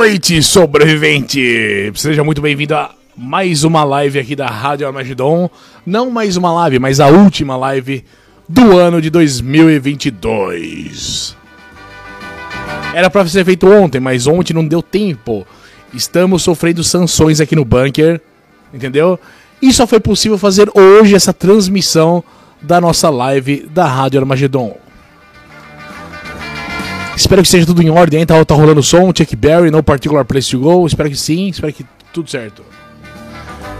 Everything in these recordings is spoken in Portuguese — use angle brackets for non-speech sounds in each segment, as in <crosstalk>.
noite, sobrevivente! Seja muito bem-vindo a mais uma live aqui da Rádio Armagedon. Não mais uma live, mas a última live do ano de 2022. Era pra ser feito ontem, mas ontem não deu tempo. Estamos sofrendo sanções aqui no bunker, entendeu? E só foi possível fazer hoje essa transmissão da nossa live da Rádio Armagedon. Espero que esteja tudo em ordem? Tá, tá rolando som, Chuck Berry, No Particular Place to Go. Espero que sim, espero que tudo certo.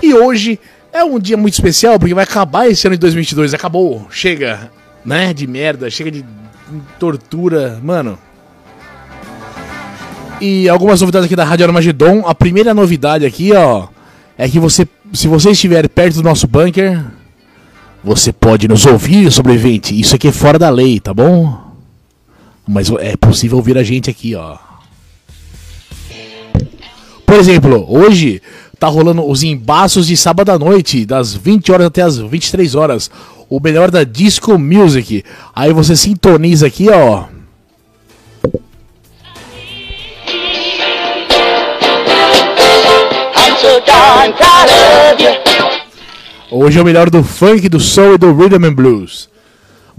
E hoje é um dia muito especial porque vai acabar esse ano de 2022. Acabou, chega, né? De merda, chega de tortura, mano. E algumas novidades aqui da Rádio Armagedon. A primeira novidade aqui, ó, é que você, se você estiver perto do nosso bunker, você pode nos ouvir, sobrevivente. Isso aqui é fora da lei, tá bom? Mas é possível ouvir a gente aqui, ó. Por exemplo, hoje tá rolando os embaços de sábado à noite, das 20 horas até as 23 horas. O melhor da Disco Music. Aí você sintoniza aqui, ó. Hoje é o melhor do funk, do soul e do rhythm and blues.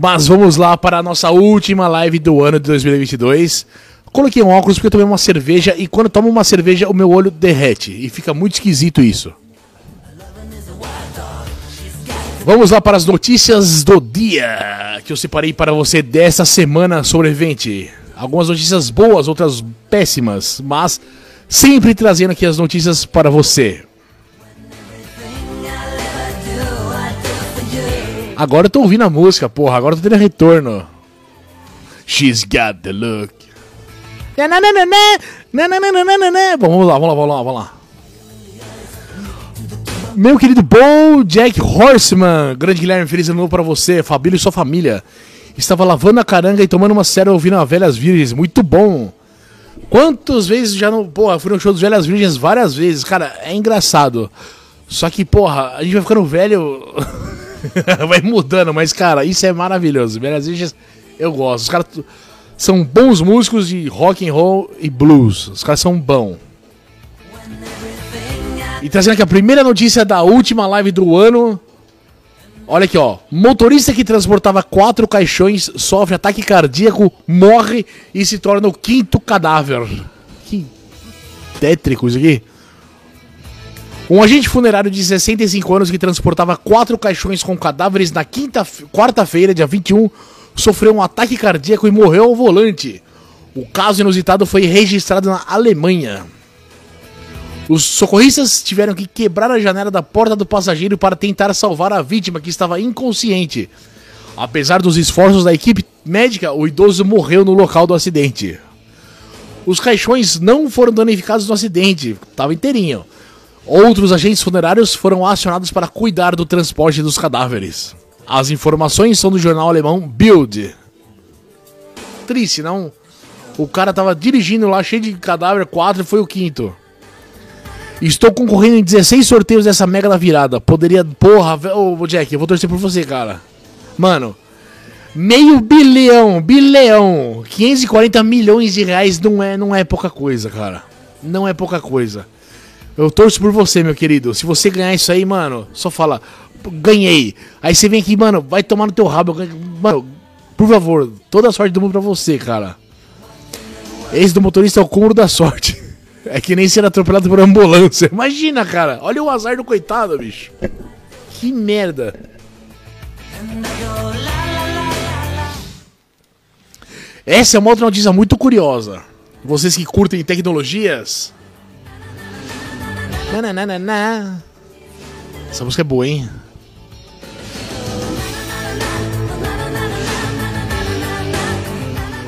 Mas vamos lá para a nossa última live do ano de 2022. Coloquei um óculos porque eu tomei uma cerveja e quando tomo uma cerveja o meu olho derrete e fica muito esquisito isso. Vamos lá para as notícias do dia que eu separei para você dessa semana sobrevivente. Algumas notícias boas, outras péssimas, mas sempre trazendo aqui as notícias para você. Agora eu tô ouvindo a música, porra, agora eu tô tendo retorno. She's got the look. Bom, vamos lá, vamos lá, vamos lá, vamos lá. Meu querido Bo Jack Horseman, grande Guilherme, feliz ano novo pra você, Fabílio e sua família. Estava lavando a caranga e tomando uma série ouvindo a Velhas Virgens, muito bom. Quantas vezes já não. Porra, fui no show dos Velhas Virgens várias vezes, cara, é engraçado. Só que, porra, a gente vai ficando velho. <laughs> vai mudando, mas, cara, isso é maravilhoso. Velhas Virgens, eu gosto. Os caras são bons músicos de rock and roll e blues. Os caras são bons. E trazendo aqui a primeira notícia da última live do ano. Olha aqui, ó. Motorista que transportava quatro caixões sofre ataque cardíaco, morre e se torna o quinto cadáver. Que tétrico isso aqui. Um agente funerário de 65 anos que transportava quatro caixões com cadáveres na quarta-feira, dia 21, sofreu um ataque cardíaco e morreu ao volante. O caso inusitado foi registrado na Alemanha. Os socorristas tiveram que quebrar a janela da porta do passageiro para tentar salvar a vítima que estava inconsciente. Apesar dos esforços da equipe médica, o idoso morreu no local do acidente. Os caixões não foram danificados no acidente, estava inteirinho. Outros agentes funerários foram acionados para cuidar do transporte dos cadáveres. As informações são do jornal alemão Bild. Triste, não? O cara tava dirigindo lá cheio de cadáver, quatro e foi o quinto. Estou concorrendo em 16 sorteios dessa mega da virada. Poderia. Porra, ô Jack, eu vou torcer por você, cara. Mano, meio bilhão, bilhão, 540 milhões de reais não é, não é pouca coisa, cara. Não é pouca coisa. Eu torço por você, meu querido. Se você ganhar isso aí, mano, só fala, ganhei. Aí você vem aqui, mano, vai tomar no teu rabo. Mano, por favor, toda a sorte do mundo pra você, cara. Esse do motorista é o cúmulo da sorte. <laughs> É que nem ser atropelado por ambulância. Imagina, cara. Olha o azar do coitado, bicho. Que merda. Essa é uma outra notícia muito curiosa. Vocês que curtem tecnologias. Nananana. Essa música é boa, hein?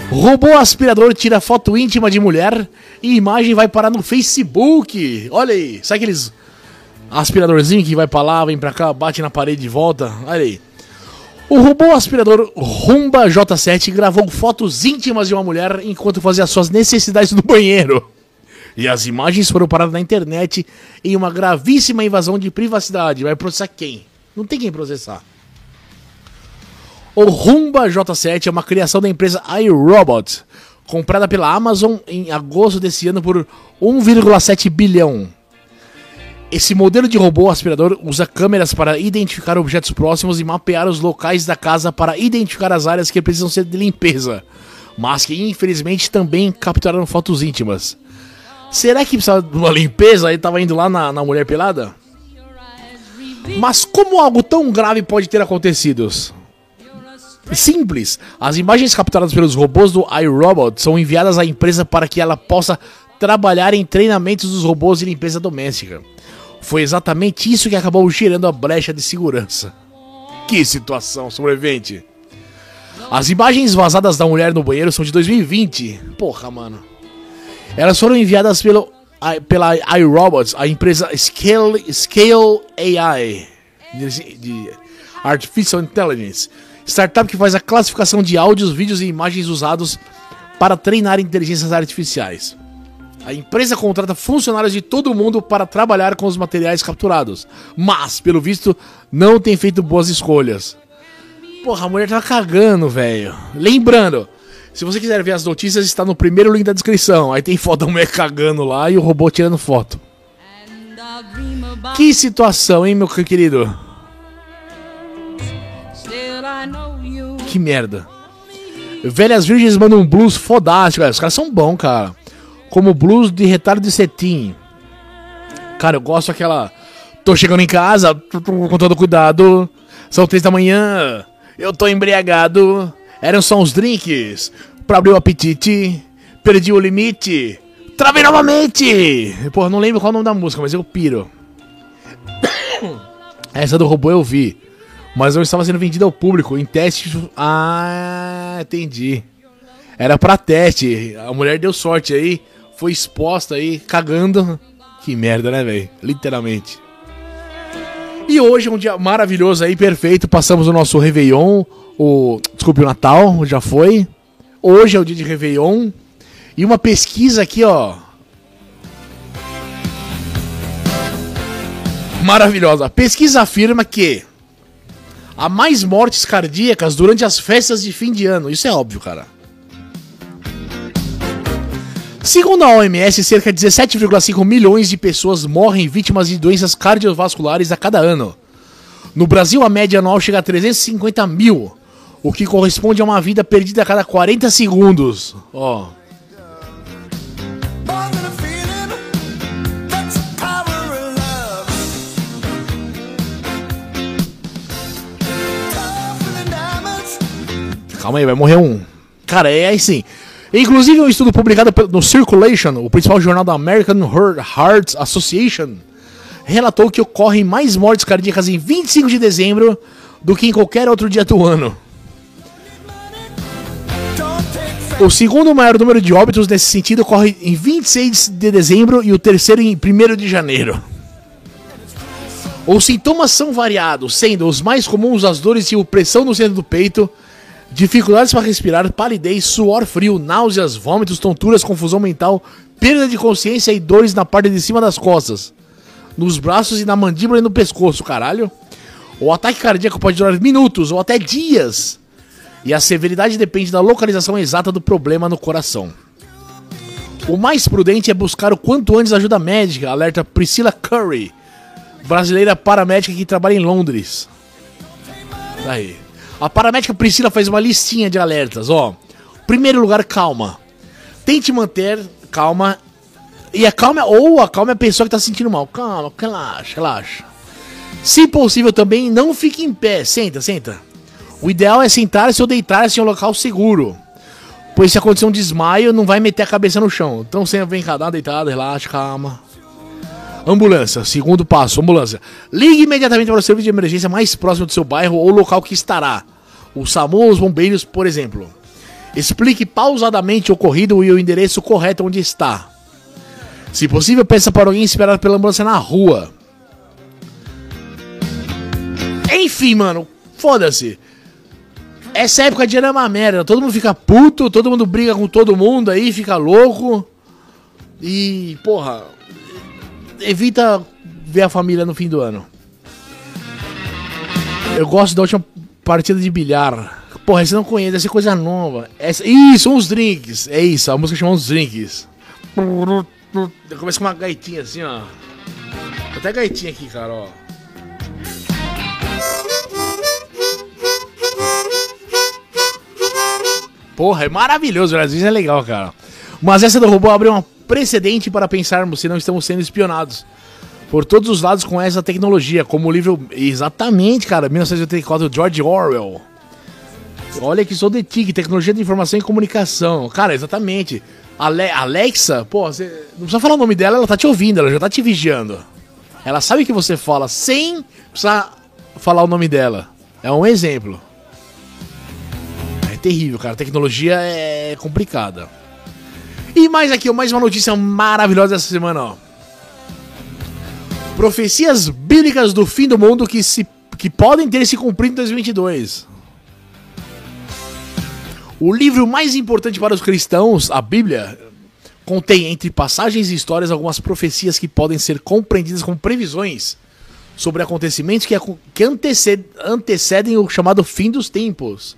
Robô aspirador tira foto íntima de mulher e imagem vai parar no Facebook. Olha aí, sabe aqueles aspiradorzinho que vai pra lá, vem pra cá, bate na parede de volta? Olha aí. O robô aspirador Rumba J7 gravou fotos íntimas de uma mulher enquanto fazia suas necessidades no banheiro. E as imagens foram paradas na internet em uma gravíssima invasão de privacidade. Vai processar quem? Não tem quem processar. O Rumba J7 é uma criação da empresa iRobot, comprada pela Amazon em agosto desse ano por 1,7 bilhão. Esse modelo de robô aspirador usa câmeras para identificar objetos próximos e mapear os locais da casa para identificar as áreas que precisam ser de limpeza, mas que infelizmente também capturaram fotos íntimas. Será que precisava de uma limpeza e estava indo lá na, na mulher pelada? Mas como algo tão grave pode ter acontecido? Simples. As imagens capturadas pelos robôs do iRobot são enviadas à empresa para que ela possa trabalhar em treinamentos dos robôs de limpeza doméstica. Foi exatamente isso que acabou gerando a brecha de segurança. Que situação, sobrevivente. As imagens vazadas da mulher no banheiro são de 2020. Porra, mano. Elas foram enviadas pelo, pela iRobots, a empresa Scale, Scale AI, de, de Artificial Intelligence, startup que faz a classificação de áudios, vídeos e imagens usados para treinar inteligências artificiais. A empresa contrata funcionários de todo mundo para trabalhar com os materiais capturados, mas, pelo visto, não tem feito boas escolhas. Porra, a mulher tá cagando, velho. Lembrando, se você quiser ver as notícias, está no primeiro link da descrição. Aí tem foto da mulher cagando lá e o robô tirando foto. Que situação, hein, meu querido? Que merda. Velhas Virgens mandam um blues fodástico. Os caras são bons, cara como blues de retardo de cetim. Cara, eu gosto daquela. Tô chegando em casa, <laughs> com todo cuidado. São três da manhã, eu tô embriagado. Eram só uns drinks pra abrir o apetite. Perdi o limite. Travei novamente! Porra, não lembro qual é o nome da música, mas eu piro. <coughs> Essa do robô eu vi. Mas eu estava sendo vendida ao público em teste. Ah, entendi. Era pra teste. A mulher deu sorte aí foi exposta aí, cagando. Que merda, né, velho? Literalmente. E hoje é um dia maravilhoso aí, perfeito. Passamos o nosso Réveillon, o. Desculpe, o Natal, já foi. Hoje é o dia de Réveillon. E uma pesquisa aqui, ó. Maravilhosa. Pesquisa afirma que há mais mortes cardíacas durante as festas de fim de ano. Isso é óbvio, cara. Segundo a OMS, cerca de 17,5 milhões de pessoas morrem vítimas de doenças cardiovasculares a cada ano. No Brasil, a média anual chega a 350 mil, o que corresponde a uma vida perdida a cada 40 segundos. Ó. Oh. Calma aí, vai morrer um. Cara, é assim. Inclusive, um estudo publicado no Circulation, o principal jornal da American Heart Association, relatou que ocorrem mais mortes cardíacas em 25 de dezembro do que em qualquer outro dia do ano. O segundo maior número de óbitos nesse sentido ocorre em 26 de dezembro e o terceiro em 1 de janeiro. Os sintomas são variados, sendo os mais comuns as dores e opressão no centro do peito, Dificuldades para respirar, palidez, suor frio, náuseas, vômitos, tonturas, confusão mental, perda de consciência e dores na parte de cima das costas, nos braços e na mandíbula e no pescoço, caralho. O ataque cardíaco pode durar minutos ou até dias. E a severidade depende da localização exata do problema no coração. O mais prudente é buscar o quanto antes ajuda médica, alerta Priscilla Curry, brasileira paramédica que trabalha em Londres. Daí. A paramédica Priscila faz uma listinha de alertas, ó. Primeiro lugar, calma. Tente manter calma. E a calma, ou a calma é a pessoa que tá sentindo mal. Calma, relaxa, relaxa. Se possível também, não fique em pé. Senta, senta. O ideal é sentar-se ou deitar-se em um local seguro. Pois se acontecer um desmaio, não vai meter a cabeça no chão. Então você vem cá, dá uma deitada, relaxa, calma. Ambulância, segundo passo, ambulância. Ligue imediatamente para o serviço de emergência mais próximo do seu bairro ou local que estará o SAMU ou os bombeiros, por exemplo. Explique pausadamente o ocorrido e o endereço correto onde está. Se possível, peça para alguém esperar pela ambulância na rua. Enfim, mano, foda-se. Essa época de ano é uma merda. Todo mundo fica puto, todo mundo briga com todo mundo aí, fica louco. E, porra, evita ver a família no fim do ano. Eu gosto da última partida de bilhar Porra, você não conhece, deve ser coisa nova. Essa, isso, uns drinks. É isso, a música chama uns drinks. Começa com uma gaitinha assim, ó. Até gaitinha aqui, cara, ó. Porra, é maravilhoso, o Brasil é legal, cara. Mas essa do robô abre um precedente para pensarmos se não estamos sendo espionados por todos os lados com essa tecnologia, como o livro. Exatamente, cara, 1984, George Orwell. Olha que sou de TIC, tecnologia de informação e comunicação. Cara, exatamente. Ale Alexa, pô, você não precisa falar o nome dela, ela tá te ouvindo, ela já tá te vigiando. Ela sabe que você fala sem precisar falar o nome dela. É um exemplo. Terrível, cara. A tecnologia é complicada. E mais aqui, mais uma notícia maravilhosa dessa semana, ó. Profecias bíblicas do fim do mundo que, se, que podem ter se cumprido em 2022. O livro mais importante para os cristãos, a Bíblia, contém entre passagens e histórias algumas profecias que podem ser compreendidas como previsões sobre acontecimentos que, que antecedem o chamado fim dos tempos.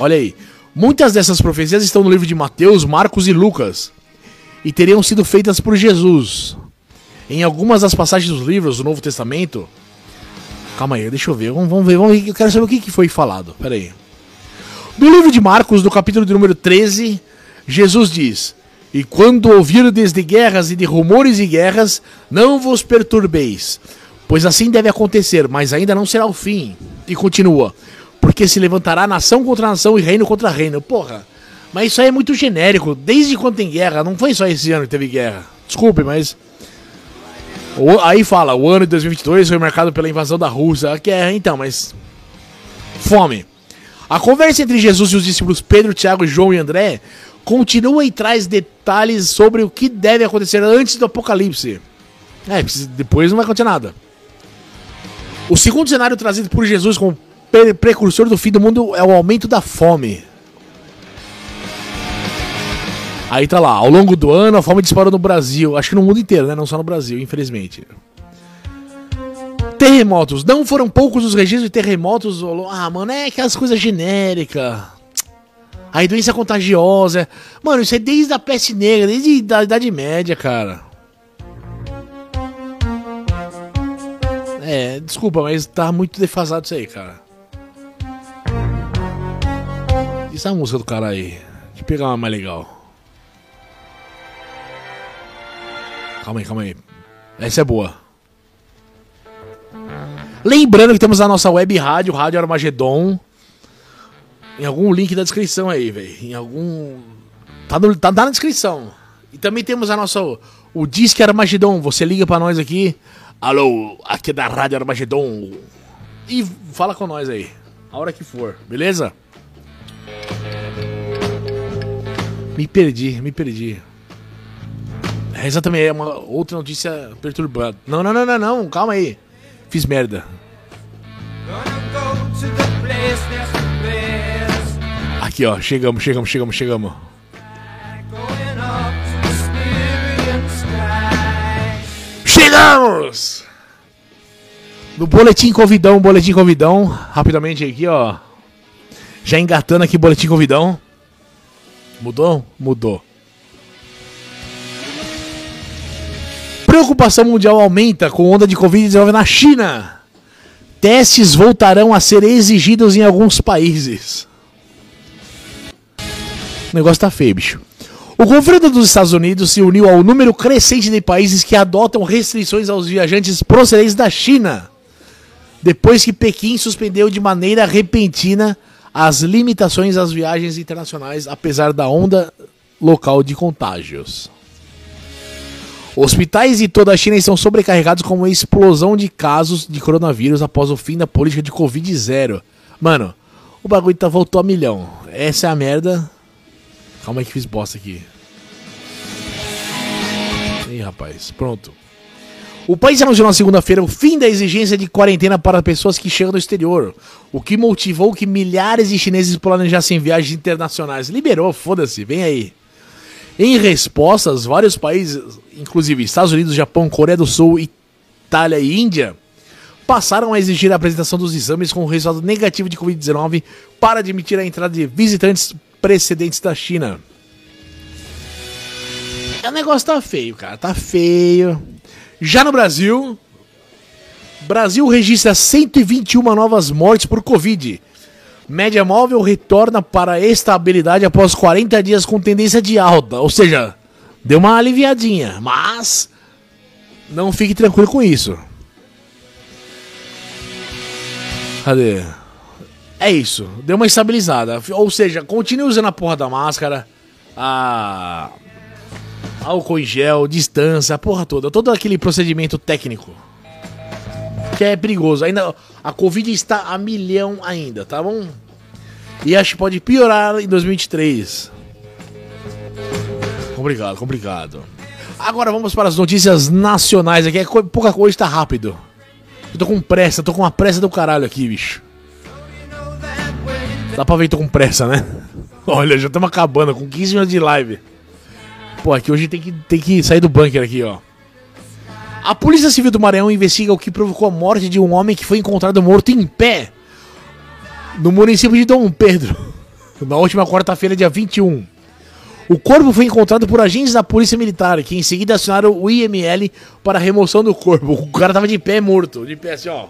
Olha aí, muitas dessas profecias estão no livro de Mateus, Marcos e Lucas e teriam sido feitas por Jesus. Em algumas das passagens dos livros do Novo Testamento. Calma aí, deixa eu ver. Vamos, ver, vamos ver. Eu quero saber o que, foi falado. Pera aí. No livro de Marcos, no capítulo de número 13, Jesus diz: E quando ouvirdes de guerras e de rumores de guerras, não vos perturbeis, pois assim deve acontecer, mas ainda não será o fim. E continua: Porque se levantará nação contra nação e reino contra reino. Porra, mas isso aí é muito genérico. Desde quando tem guerra? Não foi só esse ano que teve guerra. Desculpe, mas. Aí fala: o ano de 2022 foi marcado pela invasão da Rússia. Que é, então, mas. Fome. A conversa entre Jesus e os discípulos Pedro, Tiago, João e André continua e traz detalhes sobre o que deve acontecer antes do apocalipse. É, depois não vai acontecer nada. O segundo cenário trazido por Jesus como precursor do fim do mundo é o aumento da fome. Aí tá lá, ao longo do ano a fome disparou no Brasil, acho que no mundo inteiro, né? Não só no Brasil, infelizmente. Terremotos. Não foram poucos os registros de terremotos. Ah, mano, é aquelas coisas genéricas. Aí doença contagiosa. Mano, isso é desde a peste negra, desde a Idade Média, cara. É, desculpa, mas tá muito defasado isso aí, cara. Isso é música do cara aí. Deixa eu pegar uma mais legal. Calma aí, calma aí. Essa é boa. Lembrando que temos a nossa web rádio, Rádio Armagedon. Em algum link da descrição aí, velho. Em algum. Tá, no, tá, tá, na descrição. E também temos a nossa. O Disque Armagedon. Você liga pra nós aqui. Alô, aqui é da Rádio Armagedon. E fala com nós aí. A hora que for, beleza? Me perdi, me perdi. Essa também é uma outra notícia perturbada. Não, não, não, não, não. Calma aí. Fiz merda. Aqui, ó. Chegamos, chegamos, chegamos, chegamos. Chegamos! No boletim convidão, boletim convidão. Rapidamente aqui, ó. Já engatando aqui, boletim convidão. Mudou? Mudou. Preocupação mundial aumenta com onda de Covid-19 na China. Testes voltarão a ser exigidos em alguns países. O negócio tá feio, bicho. O governo dos Estados Unidos se uniu ao número crescente de países que adotam restrições aos viajantes procedentes da China, depois que Pequim suspendeu de maneira repentina as limitações às viagens internacionais, apesar da onda local de contágios. Hospitais de toda a China estão sobrecarregados com uma explosão de casos de coronavírus após o fim da política de Covid zero. Mano, o bagulho tá, voltou a milhão. Essa é a merda. Calma aí que fiz bosta aqui. Ih, rapaz. Pronto. O país anunciou na segunda-feira o fim da exigência de quarentena para pessoas que chegam do exterior, o que motivou que milhares de chineses planejassem viagens internacionais. Liberou, foda-se, vem aí. Em respostas, vários países, inclusive Estados Unidos, Japão, Coreia do Sul, Itália e Índia, passaram a exigir a apresentação dos exames com resultado negativo de Covid-19 para admitir a entrada de visitantes precedentes da China. O negócio tá feio, cara. Tá feio. Já no Brasil, Brasil registra 121 novas mortes por Covid. Média móvel retorna para estabilidade após 40 dias com tendência de alta. Ou seja, deu uma aliviadinha. Mas não fique tranquilo com isso. Cadê? É isso. Deu uma estabilizada. Ou seja, continue usando a porra da máscara. A álcool em gel, distância, a porra toda, todo aquele procedimento técnico que é perigoso. Ainda a Covid está a milhão ainda, tá bom? E acho que pode piorar em 2023. Complicado, complicado. Agora vamos para as notícias nacionais aqui. É pouca coisa, tá rápido. Eu tô com pressa, tô com uma pressa do caralho aqui, bicho. Dá pra ver que tô com pressa, né? <laughs> Olha, já estamos acabando com 15 minutos de live. Pô, aqui hoje tem que, tem que sair do bunker aqui, ó. A Polícia Civil do Maranhão investiga o que provocou a morte de um homem que foi encontrado morto em pé no município de Dom Pedro, <laughs> na última quarta-feira, dia 21. O corpo foi encontrado por agentes da Polícia Militar, que em seguida acionaram o IML para a remoção do corpo. O cara tava de pé morto, de pé assim, ó.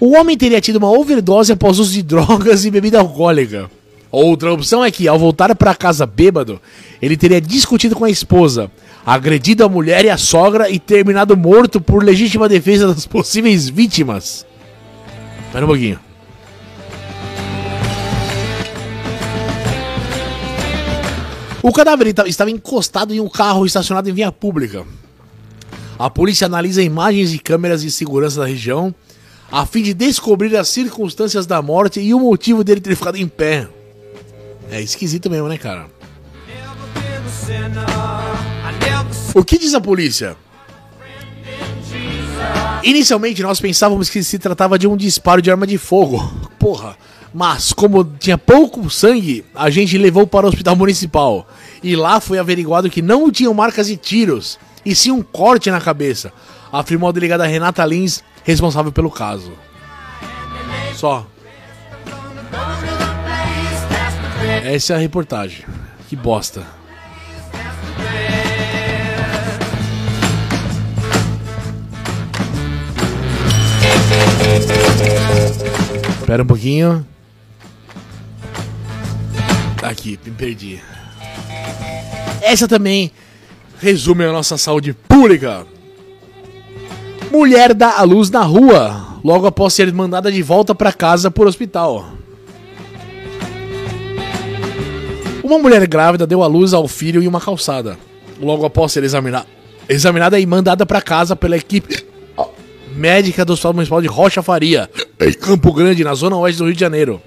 O homem teria tido uma overdose após uso de drogas e bebida alcoólica. Outra opção é que, ao voltar para casa bêbado, ele teria discutido com a esposa, agredido a mulher e a sogra e terminado morto por legítima defesa das possíveis vítimas. Espera um pouquinho. O cadáver estava encostado em um carro estacionado em via pública. A polícia analisa imagens de câmeras de segurança da região a fim de descobrir as circunstâncias da morte e o motivo dele ter ficado em pé. É esquisito mesmo, né, cara? O que diz a polícia? Inicialmente nós pensávamos que se tratava de um disparo de arma de fogo. <laughs> Porra. Mas, como tinha pouco sangue, a gente levou para o hospital municipal. E lá foi averiguado que não tinham marcas de tiros, e sim um corte na cabeça, afirmou a delegada Renata Lins, responsável pelo caso. Só. Essa é a reportagem. Que bosta. Espera um pouquinho. Aqui, me perdi. Essa também resume a nossa saúde pública. Mulher dá a luz na rua, logo após ser mandada de volta para casa por hospital. Uma mulher grávida deu à luz ao filho em uma calçada. Logo após ser examinada, examinada e mandada para casa pela equipe médica do Hospital Municipal de Rocha Faria, em Campo Grande, na zona oeste do Rio de Janeiro.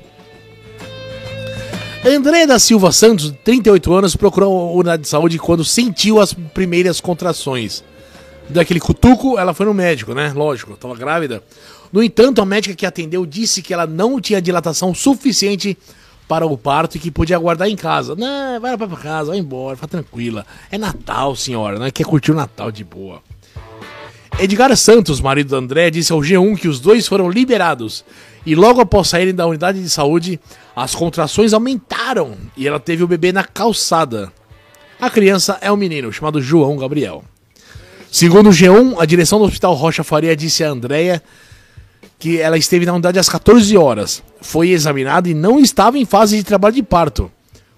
André da Silva Santos, 38 anos, procurou a unidade de saúde quando sentiu as primeiras contrações. Daquele cutuco, ela foi no médico, né? Lógico, estava grávida. No entanto, a médica que atendeu disse que ela não tinha dilatação suficiente para o parto e que podia aguardar em casa. Não, vai para casa, vai embora, fica tranquila. É Natal, senhora, né? Quer curtir o Natal de boa. Edgar Santos, marido do André, disse ao G1 que os dois foram liberados e logo após saírem da unidade de saúde, as contrações aumentaram e ela teve o bebê na calçada. A criança é um menino chamado João Gabriel. Segundo o G1, a direção do Hospital Rocha Faria disse a Andréia que ela esteve na unidade às 14 horas, foi examinada e não estava em fase de trabalho de parto.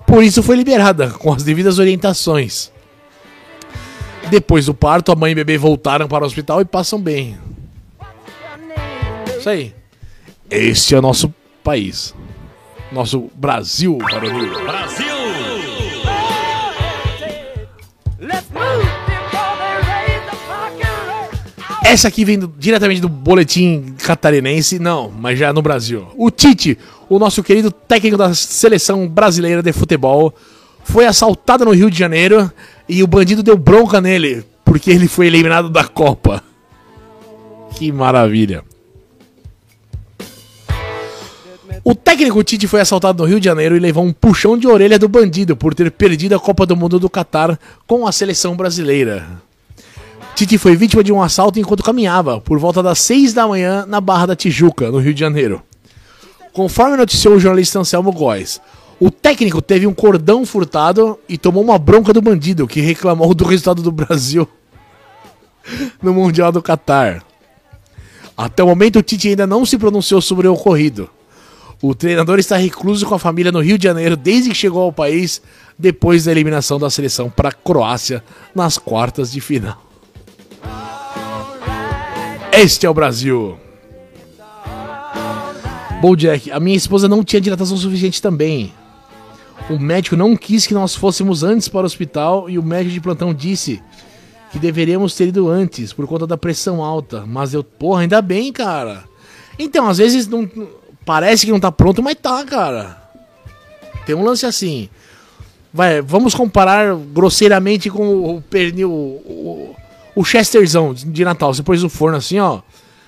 Por isso foi liberada, com as devidas orientações. Depois do parto, a mãe e o bebê voltaram para o hospital e passam bem. Isso aí. Este é o nosso país. Nosso Brasil. Brasil! Essa aqui vem do, diretamente do boletim catarinense, não, mas já no Brasil. O Tite, o nosso querido técnico da seleção brasileira de futebol, foi assaltado no Rio de Janeiro e o bandido deu bronca nele, porque ele foi eliminado da Copa. Que maravilha. O técnico Tite foi assaltado no Rio de Janeiro e levou um puxão de orelha do bandido por ter perdido a Copa do Mundo do Catar com a seleção brasileira. Titi foi vítima de um assalto enquanto caminhava, por volta das 6 da manhã, na Barra da Tijuca, no Rio de Janeiro. Conforme noticiou o jornalista Anselmo Góes, o técnico teve um cordão furtado e tomou uma bronca do bandido, que reclamou do resultado do Brasil <laughs> no Mundial do Catar. Até o momento, o Tite ainda não se pronunciou sobre o ocorrido. O treinador está recluso com a família no Rio de Janeiro desde que chegou ao país depois da eliminação da seleção para a Croácia nas quartas de final. Este é o Brasil. Bom, Jack, a minha esposa não tinha dilatação suficiente também. O médico não quis que nós fôssemos antes para o hospital e o médico de plantão disse que deveríamos ter ido antes por conta da pressão alta. Mas eu, porra, ainda bem, cara. Então, às vezes não parece que não tá pronto, mas tá, cara. Tem um lance assim. Vai, vamos comparar grosseiramente com o pernil, o, o Chesterzão de Natal. Você pôs no forno assim, ó.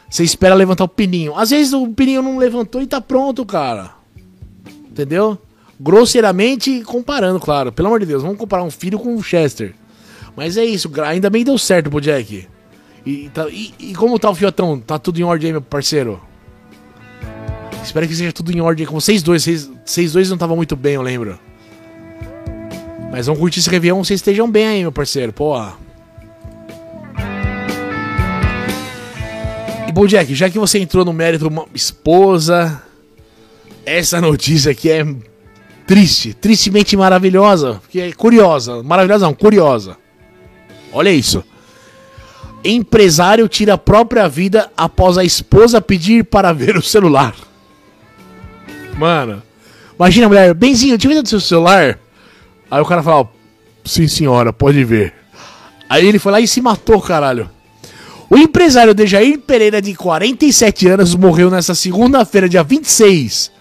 Você espera levantar o pininho. Às vezes o pininho não levantou e tá pronto, cara. Entendeu? Grosseiramente comparando, claro. Pelo amor de Deus, vamos comparar um filho com um Chester. Mas é isso, ainda bem deu certo pro Jack. E, tá, e, e, como tá o fiotão? Tá tudo em ordem aí, meu parceiro? Espero que seja tudo em ordem com vocês dois. Vocês, dois não estavam muito bem, eu lembro. Mas vamos curtir esse Réveillon, vocês estejam bem aí, meu parceiro. Porra. Bom, Jack, já que você entrou no mérito esposa, essa notícia aqui é triste, tristemente maravilhosa, que é curiosa, maravilhosa não, curiosa. Olha isso. Empresário tira a própria vida após a esposa pedir para ver o celular. Mano, imagina a mulher, Benzinho, ver do seu celular. Aí o cara fala, sim senhora, pode ver. Aí ele foi lá e se matou, caralho. O empresário Dejair Pereira, de 47 anos, morreu nesta segunda-feira, dia 26,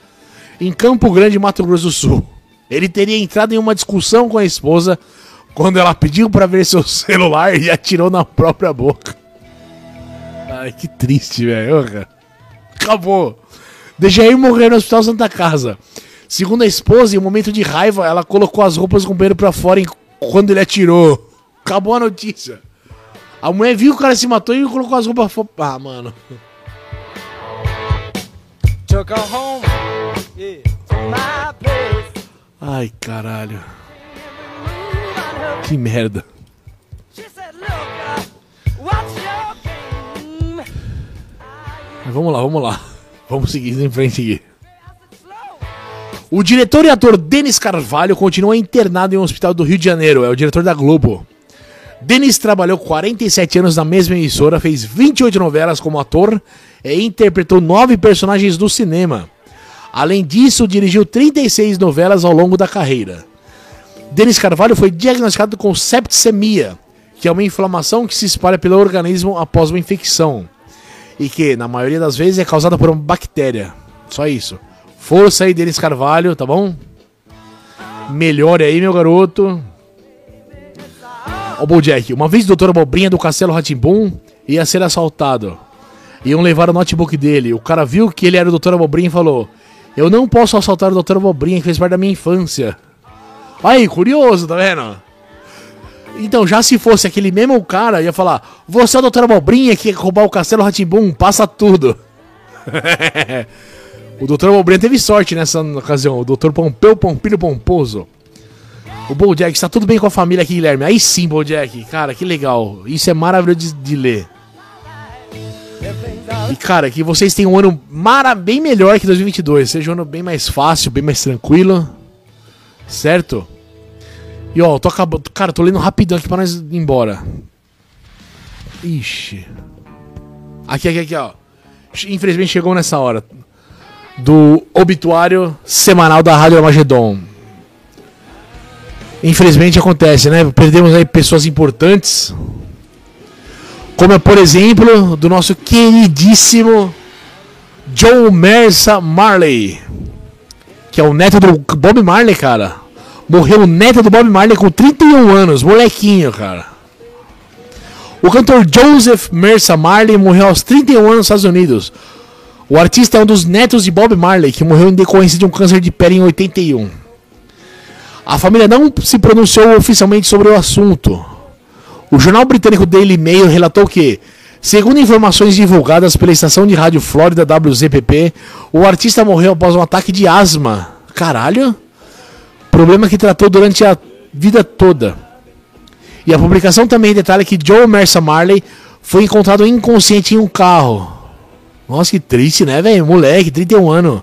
em Campo Grande, Mato Grosso do Sul. Ele teria entrado em uma discussão com a esposa quando ela pediu para ver seu celular e atirou na própria boca. Ai, que triste, velho. Acabou. Dejair morreu no Hospital Santa Casa. Segundo a esposa, em um momento de raiva, ela colocou as roupas com o banheiro pra fora quando ele atirou. Acabou a notícia. A mulher viu que o cara se matou e colocou as roupas. Ah, mano. Ai, caralho. Que merda. Mas vamos lá, vamos lá. Vamos seguir em frente aqui. O diretor e ator Denis Carvalho continua internado em um hospital do Rio de Janeiro. É o diretor da Globo. Denis trabalhou 47 anos na mesma emissora, fez 28 novelas como ator e interpretou nove personagens do cinema. Além disso, dirigiu 36 novelas ao longo da carreira. Denis Carvalho foi diagnosticado com septicemia, que é uma inflamação que se espalha pelo organismo após uma infecção e que, na maioria das vezes, é causada por uma bactéria. Só isso. Força aí, Denis Carvalho, tá bom? Melhore aí, meu garoto. Ó, Jack, uma vez o doutor Abobrinha do Castelo Ratimbum ia ser assaltado. Iam levar o notebook dele. O cara viu que ele era o doutor Abobrinha e falou: Eu não posso assaltar o doutor Abobrinha, que fez parte da minha infância. Aí, curioso, tá vendo? Então, já se fosse aquele mesmo cara, ia falar: Você é o doutor Abobrinha que ia roubar o Castelo Ratimbum, passa tudo. <laughs> o doutor Abobrinha teve sorte nessa ocasião. O doutor Pompeu Pompilho Pomposo. O Bojack, está tudo bem com a família aqui, Guilherme? Aí sim, Bojack, cara, que legal. Isso é maravilhoso de, de ler. E cara, que vocês tenham um ano mara bem melhor que 2022. Seja um ano bem mais fácil, bem mais tranquilo. Certo? E ó, tô acabando. Cara, tô lendo rapidão aqui pra nós ir embora. Ixi. Aqui, aqui, aqui, ó. Infelizmente chegou nessa hora. Do obituário semanal da Rádio Armagedon infelizmente acontece, né? Perdemos aí pessoas importantes, como é, por exemplo, do nosso queridíssimo Joe Mersa Marley, que é o neto do Bob Marley, cara. Morreu o neto do Bob Marley com 31 anos, molequinho, cara. O cantor Joseph Mersa Marley morreu aos 31 anos nos Estados Unidos. O artista é um dos netos de Bob Marley, que morreu em decorrência de um câncer de pele em 81. A família não se pronunciou oficialmente sobre o assunto. O jornal britânico Daily Mail relatou que, segundo informações divulgadas pela estação de rádio Flórida WZPP, o artista morreu após um ataque de asma. Caralho? Problema que tratou durante a vida toda. E a publicação também detalha que Joe Mercer Marley foi encontrado inconsciente em um carro. Nossa, que triste, né, velho? Moleque, 31 anos.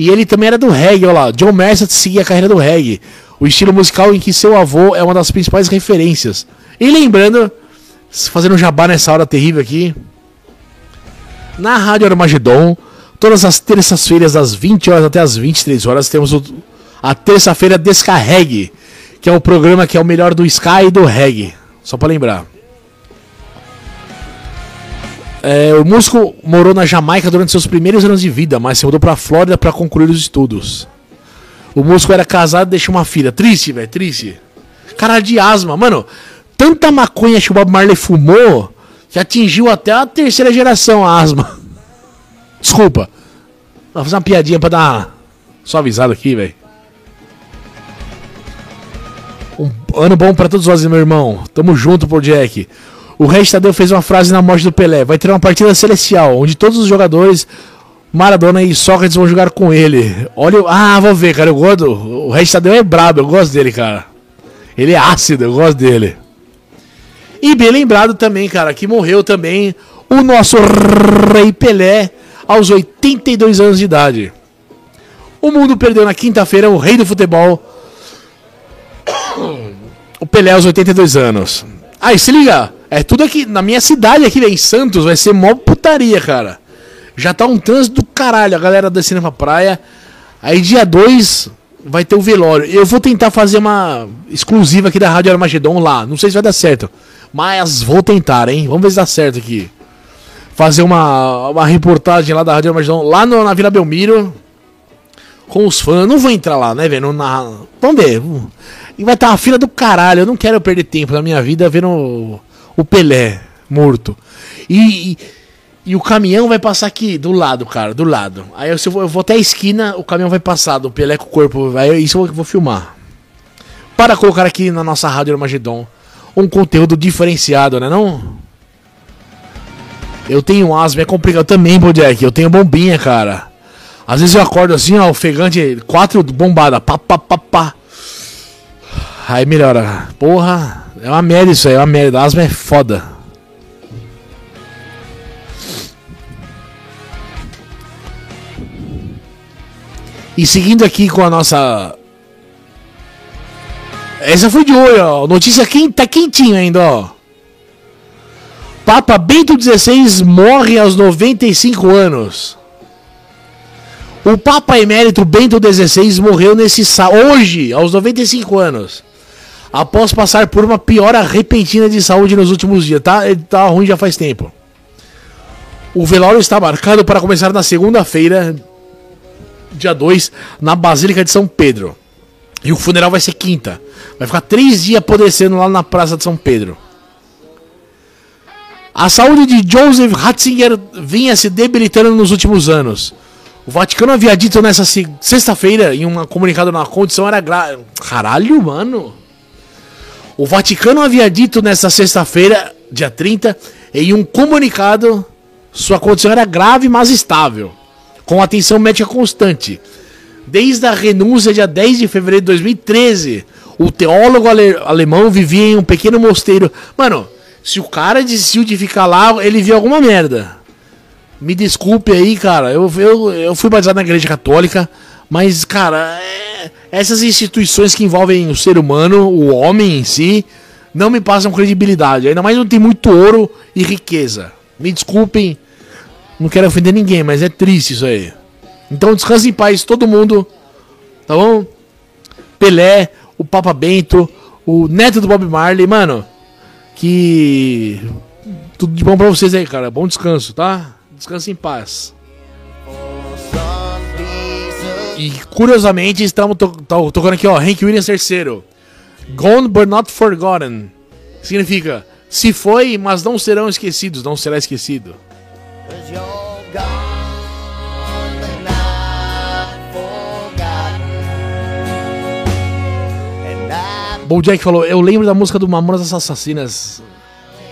E ele também era do reggae, olha lá. John Mercer seguia a carreira do reggae. O estilo musical em que seu avô é uma das principais referências. E lembrando, fazendo um jabá nessa hora terrível aqui. Na Rádio Armagedon, todas as terças-feiras, das 20 horas até as 23 horas, temos o, a terça-feira Descarregue, que é o programa que é o melhor do Sky e do reggae. Só para lembrar. É, o músico morou na Jamaica durante seus primeiros anos de vida, mas se mudou pra Flórida para concluir os estudos. O músico era casado e deixou uma filha. Triste, velho, triste. Cara de asma, mano. Tanta maconha que o Bob Marley fumou que atingiu até a terceira geração a asma. <laughs> Desculpa. Vou fazer uma piadinha pra dar só avisado aqui, velho. Um ano bom para todos nós, meu irmão. Tamo junto, por Jack. O Regis Tadeu fez uma frase na morte do Pelé. Vai ter uma partida celestial, onde todos os jogadores, Maradona e Sócrates vão jogar com ele. Olha, ah, vou ver, cara. Eu gosto. O Regis Tadeu é brabo, eu gosto dele, cara. Ele é ácido, eu gosto dele. E bem lembrado também, cara, que morreu também o nosso Rei Pelé aos 82 anos de idade. O mundo perdeu na quinta-feira o rei do futebol. <coughs> O Pelé aos 82 anos. Aí, se liga. É tudo aqui, na minha cidade aqui, em Santos, vai ser mó putaria, cara. Já tá um trânsito do caralho, a galera descendo pra praia. Aí dia 2 vai ter o velório. Eu vou tentar fazer uma exclusiva aqui da Rádio Armagedon lá. Não sei se vai dar certo. Mas vou tentar, hein? Vamos ver se dá certo aqui. Fazer uma, uma reportagem lá da Rádio Armagedon, lá no, na Vila Belmiro. Com os fãs. Não vou entrar lá, né, velho? Vamos ver. E vai estar tá uma fila do caralho. Eu não quero perder tempo na minha vida vendo o Pelé morto. E, e, e, o caminhão vai passar aqui, do lado, cara, do lado. Aí eu, eu, vou, eu vou até a esquina, o caminhão vai passar, do Pelé com o corpo. Aí isso eu vou, vou filmar. Para colocar aqui na nossa rádio Armagedon um conteúdo diferenciado, né não? Eu tenho asma, é complicado também, Bojack. Eu tenho bombinha, cara. Às vezes eu acordo assim, ó, ofegante, quatro bombada, pá, pá, pá, pá. Aí melhora. Porra, é uma merda isso aí, é uma merda. Asma é foda. E seguindo aqui com a nossa. Essa foi de hoje, ó. Notícia quente, tá quentinho ainda, ó. Papa Bento XVI morre aos 95 anos. O Papa Emérito Bento XVI morreu nesse hoje, aos 95 anos após passar por uma piora repentina de saúde nos últimos dias. Tá, ele tá ruim já faz tempo. O velório está marcado para começar na segunda-feira, dia 2, na Basílica de São Pedro. E o funeral vai ser quinta. Vai ficar três dias apodrecendo lá na Praça de São Pedro. A saúde de Joseph Ratzinger vinha se debilitando nos últimos anos. O Vaticano havia dito nessa sexta-feira, em um comunicado na condição era grave. Caralho, mano. O Vaticano havia dito nesta sexta-feira, dia 30, em um comunicado, sua condição era grave, mas estável, com atenção médica constante. Desde a renúncia, dia 10 de fevereiro de 2013, o teólogo ale alemão vivia em um pequeno mosteiro. Mano, se o cara decidiu de ficar lá, ele viu alguma merda. Me desculpe aí, cara. Eu, eu, eu fui batizado na igreja católica, mas, cara, é, essas instituições que envolvem o ser humano, o homem em si, não me passam credibilidade. Ainda mais não tem muito ouro e riqueza. Me desculpem, não quero ofender ninguém, mas é triste isso aí. Então descanse em paz todo mundo, tá bom? Pelé, o Papa Bento, o neto do Bob Marley, mano. Que. Tudo de bom pra vocês aí, cara. Bom descanso, tá? Descanse em paz. E curiosamente, estamos to to tocando aqui, ó, Hank Williams III. Gone but not forgotten. Significa, se foi, mas não serão esquecidos, não será esquecido. Bom Jack falou, eu lembro da música do Mamonas Assassinas.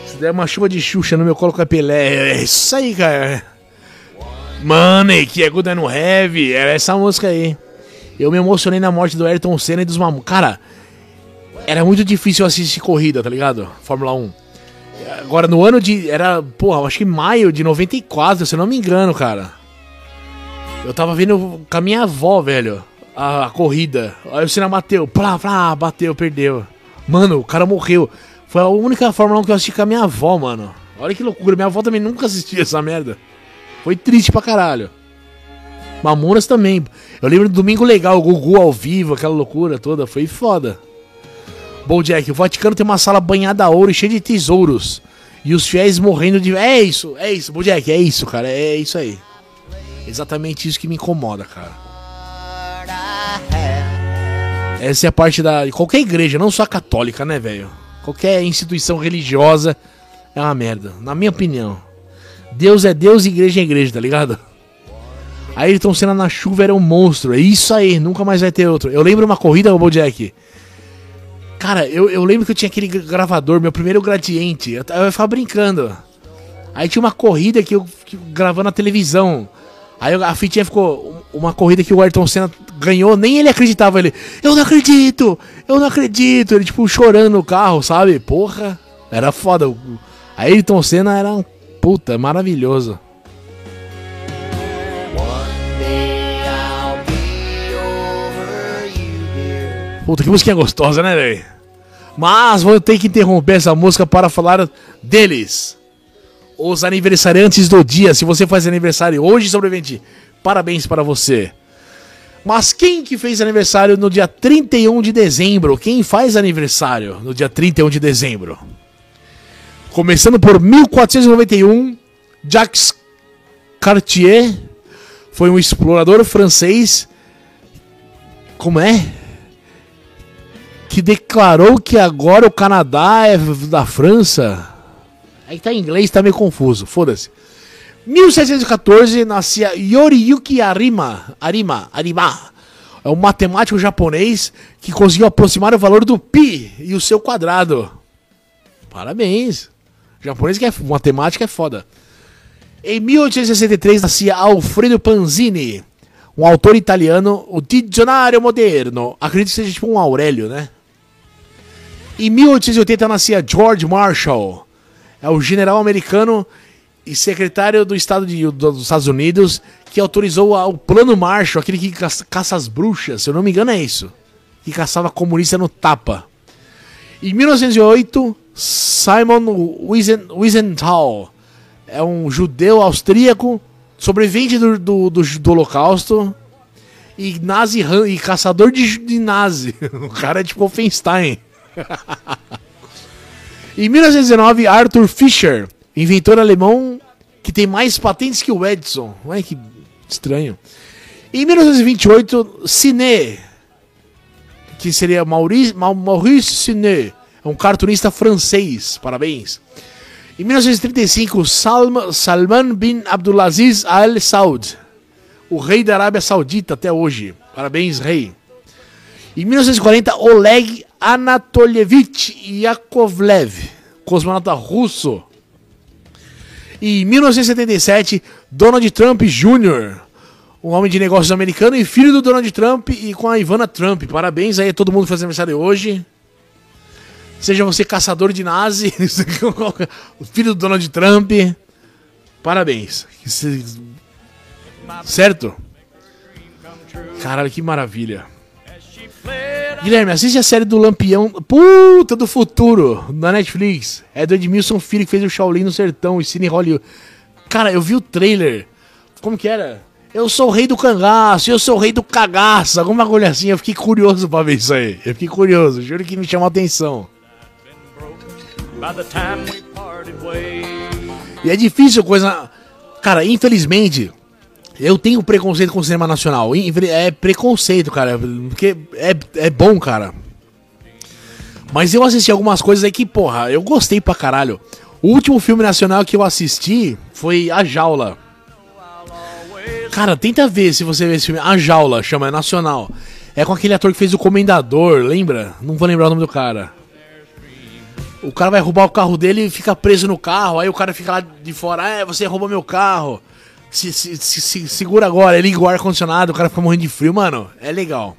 Se der uma chuva de Xuxa no meu colo com a Pelé. É isso aí, cara. Money, que é good and heavy. É essa música aí. Eu me emocionei na morte do Ayrton Senna e dos Mamonas. Cara, era muito difícil assistir corrida, tá ligado? Fórmula 1. Agora, no ano de. Era, porra, acho que maio de 94, se eu não me engano, cara. Eu tava vendo com a minha avó, velho, a, a corrida. Aí o Senna bateu, plá, plá, bateu, perdeu. Mano, o cara morreu. Foi a única Fórmula 1 que eu assisti com a minha avó, mano. Olha que loucura, minha avó também nunca assistia essa merda. Foi triste pra caralho. Mamonas também. Eu lembro do Domingo Legal, o Gugu ao vivo, aquela loucura toda. Foi foda. Bom, Jack, o Vaticano tem uma sala banhada a ouro e cheia de tesouros. E os fiéis morrendo de. É isso, é isso, Bom, Jack, é isso, cara. É isso aí. Exatamente isso que me incomoda, cara. Essa é a parte da. Qualquer igreja, não só a católica, né, velho? Qualquer instituição religiosa é uma merda, na minha opinião. Deus é Deus igreja é igreja, tá ligado? Aí eles estão sendo na chuva era um monstro. É isso aí, nunca mais vai ter outro. Eu lembro uma corrida, Bojack. Cara, eu, eu lembro que eu tinha aquele gravador, meu primeiro gradiente. Eu, eu ficava brincando. Aí tinha uma corrida que eu que, gravando na televisão. Aí a fitinha ficou uma corrida que o Ayrton Senna ganhou, nem ele acreditava. Ele, eu não acredito, eu não acredito. Ele, tipo, chorando no carro, sabe? Porra, era foda. Ayrton Senna era um puta, maravilhoso. Puta, que música gostosa, né, velho? Mas vou ter que interromper essa música para falar deles. Os aniversariantes do dia. Se você faz aniversário hoje, sobrevivente, parabéns para você. Mas quem que fez aniversário no dia 31 de dezembro? Quem faz aniversário no dia 31 de dezembro? Começando por 1491, Jacques Cartier foi um explorador francês. Como é? que declarou que agora o Canadá é da França. Aí tá em inglês, tá meio confuso, foda-se. 1714 nascia Yoriyuki Arima, Arima, Arima. É um matemático japonês que conseguiu aproximar o valor do pi e o seu quadrado. Parabéns. Japonês que é matemática é foda. Em 1863 nascia Alfredo Panzini, um autor italiano, o Dicionário Moderno. Acredito que seja tipo um Aurélio, né? Em 1880 nascia George Marshall, é o general americano e secretário do Estado de, dos Estados Unidos que autorizou o Plano Marshall, aquele que caça, caça as bruxas, se eu não me engano é isso, que caçava comunista no tapa. Em 1908, Simon Wiesenthal é um judeu austríaco, sobrevivente do, do, do, do Holocausto e nazi e caçador de, de nazi. <laughs> O cara é tipo Wolfenstein. <laughs> em 1919, Arthur Fischer, inventor alemão que tem mais patentes que o Edison. Ué, que estranho. Em 1928, Ciné, que seria Maurice, Maurice Ciné, é um cartunista francês. Parabéns. Em 1935, Salman, Salman bin Abdulaziz Al Saud, o rei da Arábia Saudita até hoje. Parabéns, rei. Em 1940, Oleg Anatolievich Yakovlev, cosmonauta russo. E em 1977, Donald Trump Jr., um homem de negócios americano e filho do Donald Trump e com a Ivana Trump. Parabéns aí a todo mundo que faz aniversário hoje. Seja você caçador de nazi, <laughs> o filho do Donald Trump. Parabéns. Certo? Caralho, que maravilha. Guilherme, assiste a série do Lampião. Puta do futuro, na Netflix. É do Edmilson Filho que fez o Shaolin no Sertão e Cine Hollywood. Cara, eu vi o trailer. Como que era? Eu sou o rei do cangaço, eu sou o rei do cagaço. Alguma coisa assim. Eu fiquei curioso pra ver isso aí. Eu fiquei curioso, juro que me chamou a atenção. E é difícil coisa. Cara, infelizmente, eu tenho preconceito com o cinema nacional. É preconceito, cara. Porque é, é bom, cara. Mas eu assisti algumas coisas aí que, porra, eu gostei pra caralho. O último filme nacional que eu assisti foi A Jaula. Cara, tenta ver se você vê esse filme. A Jaula, chama, é nacional. É com aquele ator que fez o Comendador, lembra? Não vou lembrar o nome do cara. O cara vai roubar o carro dele e fica preso no carro. Aí o cara fica lá de fora, é, você roubou meu carro. Se, se, se, se segura agora, ele liga o ar-condicionado, o cara fica morrendo de frio, mano. É legal.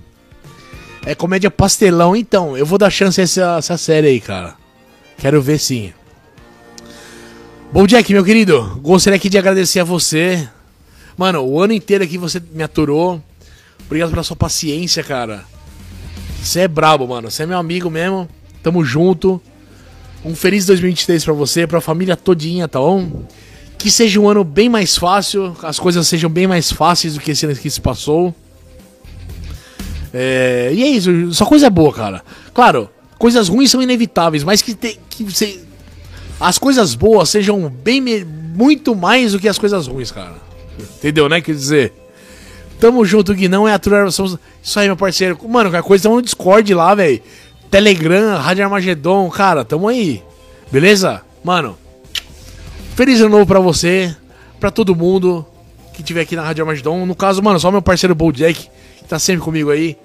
É comédia pastelão, então. Eu vou dar chance a essa, essa série aí, cara. Quero ver sim. Bom, Jack, meu querido, gostaria aqui de agradecer a você. Mano, o ano inteiro aqui você me aturou. Obrigado pela sua paciência, cara. Você é brabo, mano. Você é meu amigo mesmo. Tamo junto. Um feliz 2023 para você, pra família todinha, tá bom? Que seja um ano bem mais fácil, as coisas sejam bem mais fáceis do que esse ano que se passou. É, e é isso, só coisa boa, cara. Claro, coisas ruins são inevitáveis, mas que, te, que você, as coisas boas sejam bem muito mais do que as coisas ruins, cara. Entendeu, né? Quer dizer, tamo junto, Gui, não é aturar, somos... Isso aí, meu parceiro. Mano, qualquer coisa, tamo no Discord lá, velho. Telegram, Rádio Armagedon, cara, tamo aí. Beleza? Mano, feliz ano novo pra você, pra todo mundo que tiver aqui na Rádio Armagedon. No caso, mano, só meu parceiro Bojack, que tá sempre comigo aí.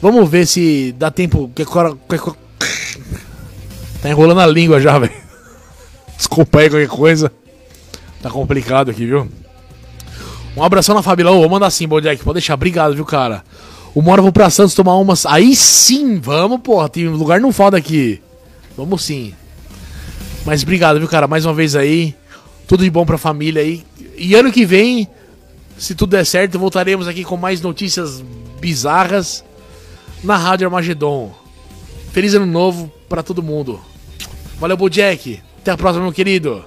Vamos ver se dá tempo. Tá enrolando a língua já, <laughs> velho. Desculpa aí qualquer coisa. Tá complicado aqui, viu? Um abração na Fabilão. Vou mandar assim, Bojack. Pode deixar. Obrigado, viu, cara? Hora eu vou pra Santos tomar umas. Aí sim, vamos, porra. Tem lugar não falta aqui. Vamos sim. Mas obrigado, viu, cara? Mais uma vez aí. Tudo de bom pra família aí. E ano que vem, se tudo der certo, voltaremos aqui com mais notícias bizarras na Rádio Armagedon. Feliz ano novo para todo mundo. Valeu, Bojack. Até a próxima, meu querido.